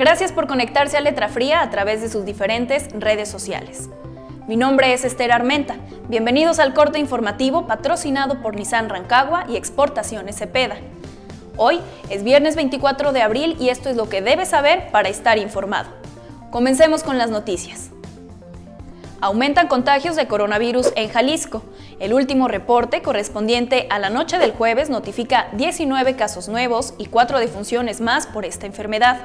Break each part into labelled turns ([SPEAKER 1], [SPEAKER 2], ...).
[SPEAKER 1] Gracias por conectarse a Letra Fría a través de sus diferentes redes sociales. Mi nombre es Esther Armenta. Bienvenidos al corte informativo patrocinado por Nissan Rancagua y Exportaciones Cepeda. Hoy es viernes 24 de abril y esto es lo que debes saber para estar informado. Comencemos con las noticias. Aumentan contagios de coronavirus en Jalisco. El último reporte correspondiente a la noche del jueves notifica 19 casos nuevos y 4 defunciones más por esta enfermedad.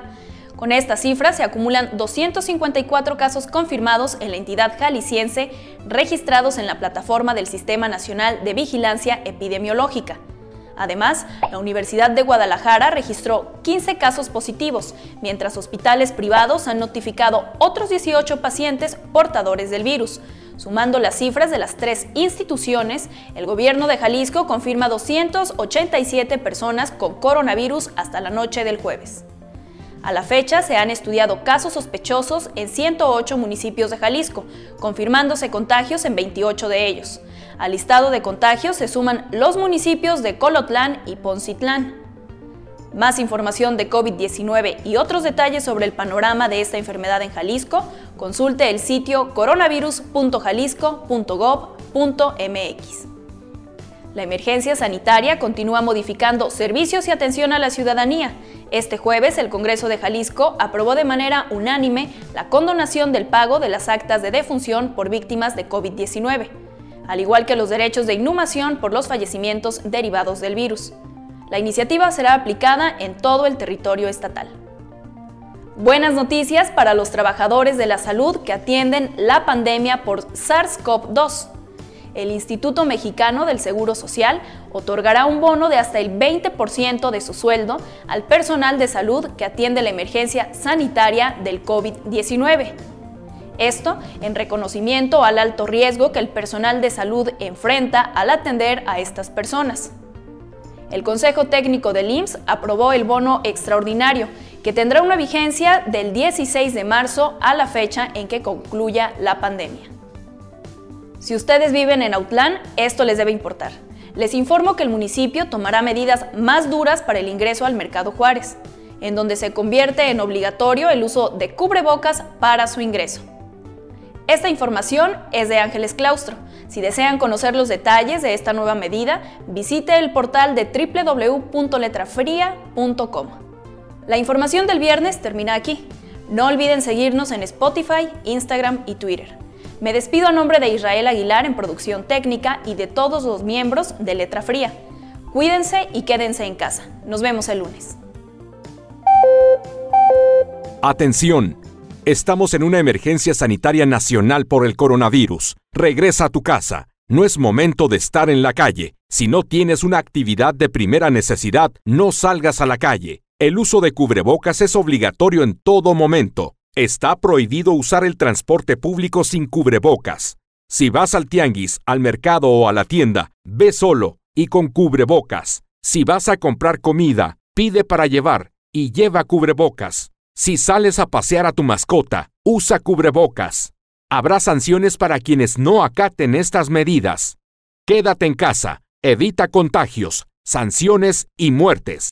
[SPEAKER 1] Con esta cifra se acumulan 254 casos confirmados en la entidad jalisciense registrados en la plataforma del Sistema Nacional de Vigilancia Epidemiológica. Además, la Universidad de Guadalajara registró 15 casos positivos, mientras hospitales privados han notificado otros 18 pacientes portadores del virus. Sumando las cifras de las tres instituciones, el gobierno de Jalisco confirma 287 personas con coronavirus hasta la noche del jueves. A la fecha se han estudiado casos sospechosos en 108 municipios de Jalisco, confirmándose contagios en 28 de ellos. Al listado de contagios se suman los municipios de Colotlán y Poncitlán. Más información de COVID-19 y otros detalles sobre el panorama de esta enfermedad en Jalisco, consulte el sitio coronavirus.jalisco.gov.mx. La emergencia sanitaria continúa modificando servicios y atención a la ciudadanía. Este jueves, el Congreso de Jalisco aprobó de manera unánime la condonación del pago de las actas de defunción por víctimas de COVID-19, al igual que los derechos de inhumación por los fallecimientos derivados del virus. La iniciativa será aplicada en todo el territorio estatal. Buenas noticias para los trabajadores de la salud que atienden la pandemia por SARS-CoV-2 el Instituto Mexicano del Seguro Social otorgará un bono de hasta el 20% de su sueldo al personal de salud que atiende la emergencia sanitaria del COVID-19. Esto en reconocimiento al alto riesgo que el personal de salud enfrenta al atender a estas personas. El Consejo Técnico del IMSS aprobó el bono extraordinario, que tendrá una vigencia del 16 de marzo a la fecha en que concluya la pandemia. Si ustedes viven en Autlán, esto les debe importar. Les informo que el municipio tomará medidas más duras para el ingreso al Mercado Juárez, en donde se convierte en obligatorio el uso de cubrebocas para su ingreso. Esta información es de Ángeles Claustro. Si desean conocer los detalles de esta nueva medida, visite el portal de www.letrafria.com. La información del viernes termina aquí. No olviden seguirnos en Spotify, Instagram y Twitter. Me despido a nombre de Israel Aguilar en producción técnica y de todos los miembros de Letra Fría. Cuídense y quédense en casa. Nos vemos el lunes.
[SPEAKER 2] Atención. Estamos en una emergencia sanitaria nacional por el coronavirus. Regresa a tu casa. No es momento de estar en la calle. Si no tienes una actividad de primera necesidad, no salgas a la calle. El uso de cubrebocas es obligatorio en todo momento. Está prohibido usar el transporte público sin cubrebocas. Si vas al tianguis, al mercado o a la tienda, ve solo y con cubrebocas. Si vas a comprar comida, pide para llevar y lleva cubrebocas. Si sales a pasear a tu mascota, usa cubrebocas. Habrá sanciones para quienes no acaten estas medidas. Quédate en casa, evita contagios, sanciones y muertes.